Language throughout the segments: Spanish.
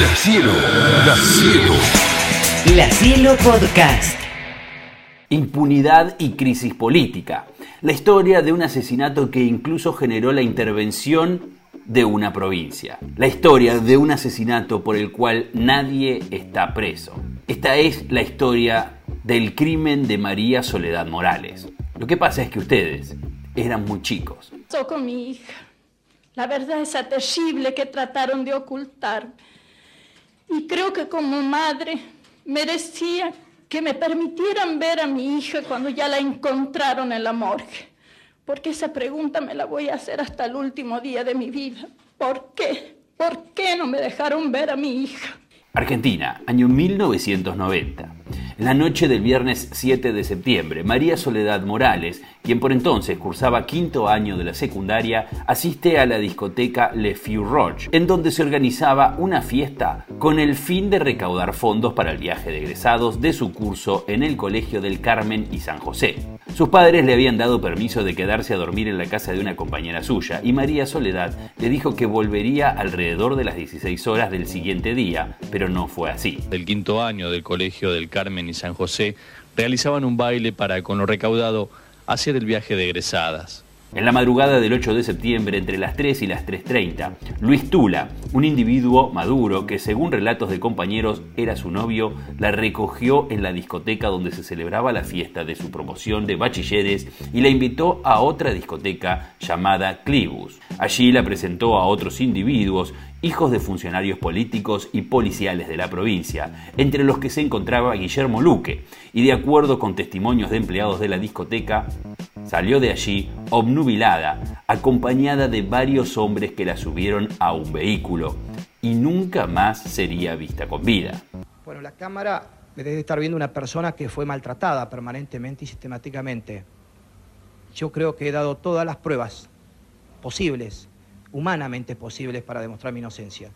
La Cielo, La Cielo. La Cielo Podcast. Impunidad y crisis política. La historia de un asesinato que incluso generó la intervención de una provincia. La historia de un asesinato por el cual nadie está preso. Esta es la historia del crimen de María Soledad Morales. Lo que pasa es que ustedes eran muy chicos. Soy con mi hija. La verdad es terrible que trataron de ocultar. Y creo que como madre merecía que me permitieran ver a mi hija cuando ya la encontraron en la morgue. Porque esa pregunta me la voy a hacer hasta el último día de mi vida. ¿Por qué? ¿Por qué no me dejaron ver a mi hija? Argentina, año 1990. En la noche del viernes 7 de septiembre, María Soledad Morales, quien por entonces cursaba quinto año de la secundaria, asiste a la discoteca Le Feu Roche, en donde se organizaba una fiesta con el fin de recaudar fondos para el viaje de egresados de su curso en el Colegio del Carmen y San José. Sus padres le habían dado permiso de quedarse a dormir en la casa de una compañera suya y María Soledad le dijo que volvería alrededor de las 16 horas del siguiente día, pero no fue así. Del quinto año del Colegio del Carmen y San José realizaban un baile para, con lo recaudado, hacer el viaje de egresadas. En la madrugada del 8 de septiembre, entre las 3 y las 3.30, Luis Tula, un individuo maduro que según relatos de compañeros era su novio, la recogió en la discoteca donde se celebraba la fiesta de su promoción de bachilleres y la invitó a otra discoteca llamada Clibus. Allí la presentó a otros individuos hijos de funcionarios políticos y policiales de la provincia, entre los que se encontraba Guillermo Luque, y de acuerdo con testimonios de empleados de la discoteca, salió de allí obnubilada, acompañada de varios hombres que la subieron a un vehículo, y nunca más sería vista con vida. Bueno, la cámara debe estar viendo una persona que fue maltratada permanentemente y sistemáticamente. Yo creo que he dado todas las pruebas posibles humanamente posibles para demostrar mi inocencia.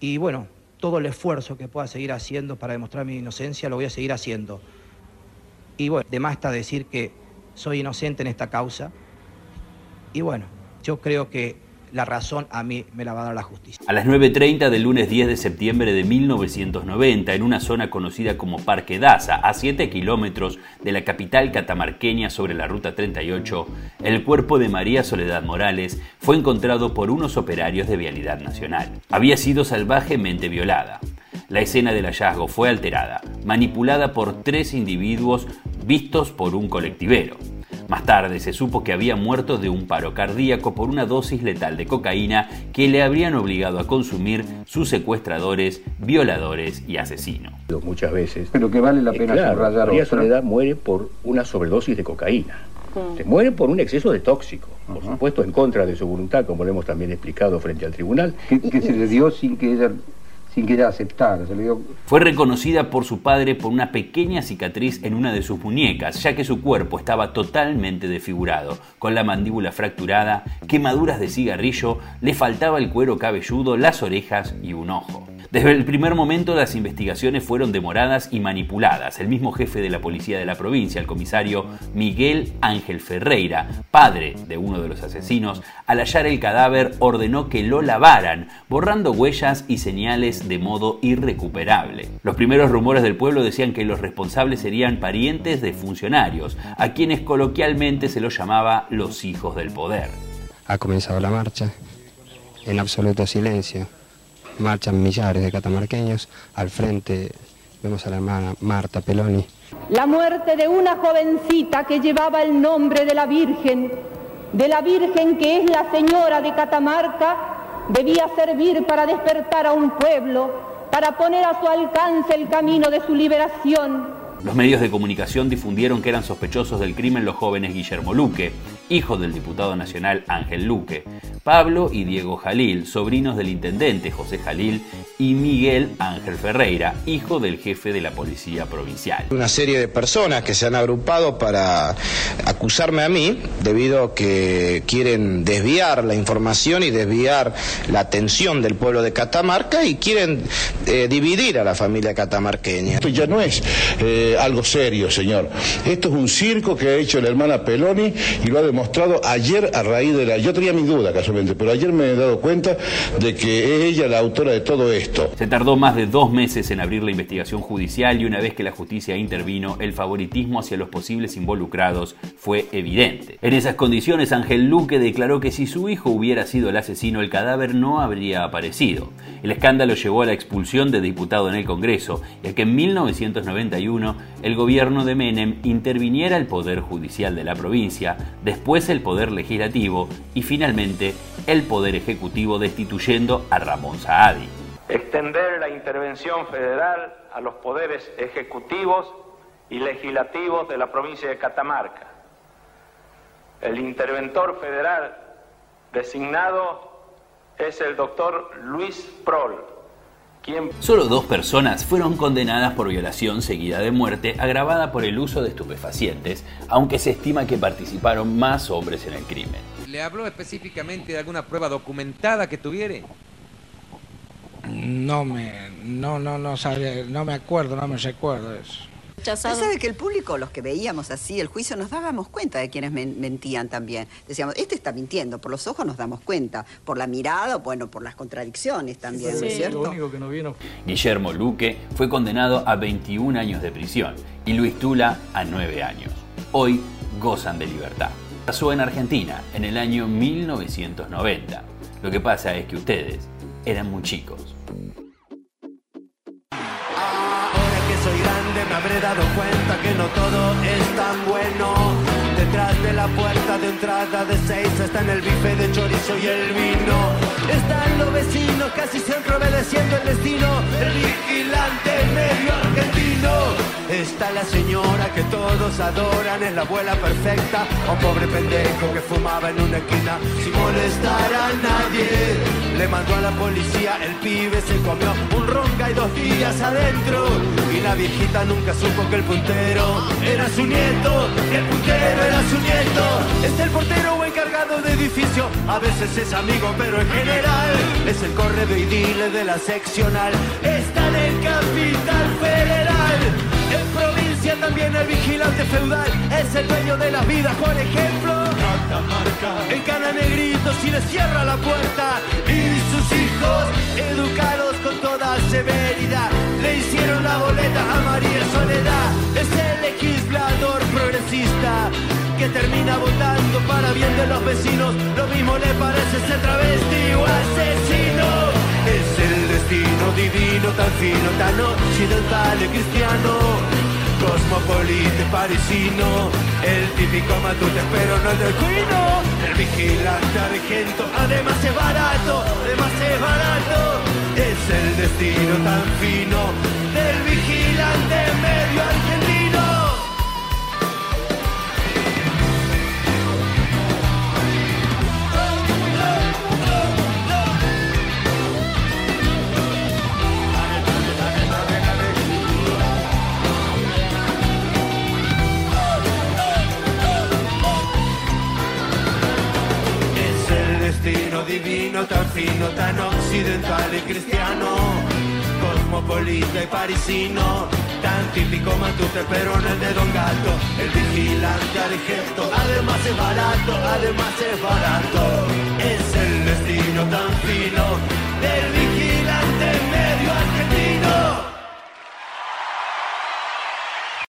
Y bueno, todo el esfuerzo que pueda seguir haciendo para demostrar mi inocencia lo voy a seguir haciendo. Y bueno, de más está decir que soy inocente en esta causa. Y bueno, yo creo que la razón a mí me la va a dar la justicia. A las 9.30 del lunes 10 de septiembre de 1990, en una zona conocida como Parque Daza, a 7 kilómetros de la capital catamarqueña sobre la Ruta 38, el cuerpo de María Soledad Morales fue encontrado por unos operarios de Vialidad Nacional. Había sido salvajemente violada. La escena del hallazgo fue alterada, manipulada por tres individuos vistos por un colectivero. Más tarde se supo que había muerto de un paro cardíaco por una dosis letal de cocaína que le habrían obligado a consumir sus secuestradores, violadores y asesinos. Muchas veces. Pero que vale la pena claro, subrayar María. Soledad muere por una sobredosis de cocaína. Se muere por un exceso de tóxico, por supuesto en contra de su voluntad, como lo hemos también explicado frente al tribunal. Que, que se le dio sin que ella sin. Se Fue reconocida por su padre por una pequeña cicatriz en una de sus muñecas, ya que su cuerpo estaba totalmente desfigurado, con la mandíbula fracturada, quemaduras de cigarrillo, le faltaba el cuero cabelludo, las orejas y un ojo. Desde el primer momento las investigaciones fueron demoradas y manipuladas. El mismo jefe de la policía de la provincia, el comisario Miguel Ángel Ferreira, padre de uno de los asesinos, al hallar el cadáver ordenó que lo lavaran, borrando huellas y señales de modo irrecuperable. Los primeros rumores del pueblo decían que los responsables serían parientes de funcionarios, a quienes coloquialmente se los llamaba los hijos del poder. Ha comenzado la marcha en absoluto silencio. Marchan millares de catamarqueños. Al frente vemos a la hermana Marta Peloni. La muerte de una jovencita que llevaba el nombre de la Virgen, de la Virgen que es la Señora de Catamarca, debía servir para despertar a un pueblo, para poner a su alcance el camino de su liberación. Los medios de comunicación difundieron que eran sospechosos del crimen los jóvenes Guillermo Luque, hijo del diputado nacional Ángel Luque, Pablo y Diego Jalil, sobrinos del intendente José Jalil, y Miguel Ángel Ferreira, hijo del jefe de la policía provincial. Una serie de personas que se han agrupado para acusarme a mí debido a que quieren desviar la información y desviar la atención del pueblo de Catamarca y quieren eh, dividir a la familia catamarqueña. Esto ya no es eh, algo serio, señor. Esto es un circo que ha hecho la hermana Peloni y lo ha demostrado ayer a raíz de la... Yo tenía mi duda casualmente, pero ayer me he dado cuenta de que es ella la autora de todo esto. Se tardó más de dos meses en abrir la investigación judicial y una vez que la justicia intervino, el favoritismo hacia los posibles involucrados fue evidente. En esas condiciones, Ángel Luque declaró que si su hijo hubiera sido el asesino, el cadáver no habría aparecido. El escándalo llevó a la expulsión de diputado en el Congreso y a que en 1991 el gobierno de Menem interviniera el Poder Judicial de la provincia, después el Poder Legislativo y finalmente el Poder Ejecutivo destituyendo a Ramón Saadi. Extender la intervención federal a los poderes ejecutivos y legislativos de la provincia de Catamarca. El interventor federal designado es el doctor Luis Prol, Solo dos personas fueron condenadas por violación seguida de muerte agravada por el uso de estupefacientes, aunque se estima que participaron más hombres en el crimen. ¿Le habló específicamente de alguna prueba documentada que tuviera? No me, no, no, no sabía, no me acuerdo, no me recuerdo eso. Usted sabe que el público, los que veíamos así el juicio, nos dábamos cuenta de quienes men- mentían también. Decíamos, este está mintiendo, por los ojos nos damos cuenta, por la mirada, bueno, por las contradicciones también, ¿no es cierto? Guillermo Luque fue condenado a 21 años de prisión y Luis Tula a 9 años. Hoy gozan de libertad. Pasó en Argentina en el año 1990. Lo que pasa es que ustedes eran muy chicos. Todo es tan bueno. De la puerta de entrada de seis está en el bife de chorizo y el vino. Están los vecinos casi siempre obedeciendo el destino. El vigilante medio argentino. Está la señora que todos adoran, es la abuela perfecta. O pobre pendejo que fumaba en una esquina sin molestar a nadie. Le mandó a la policía, el pibe se comió un ronca y dos días adentro. Y la viejita nunca supo que el puntero era su nieto, el puntero era su nieto. Es el portero o encargado de edificio, a veces es amigo, pero en general es el correo y dile de la seccional. Está en el capital federal. En provincia también el vigilante feudal es el dueño de la vida, por ejemplo. Catamarca. Encana negrito si le cierra la puerta y sus hijos, educados con toda severidad, le hicieron la boleta a María Soledad. Es el legislador que termina votando para bien de los vecinos. Lo mismo le parece ser travesti o asesino. Es el destino divino, tan fino, tan occidental y cristiano. Cosmopolita parisino, el típico matute pero no el del cuino. El vigilante argento, además es barato, además es barato. Es el destino tan fino tan fino, tan occidental y cristiano. Cosmopolita y parisino, tan típico matute, pero no el de Don Gato. El vigilante argento, además es barato, además es barato. Es el destino tan fino del vigilante medio argentino.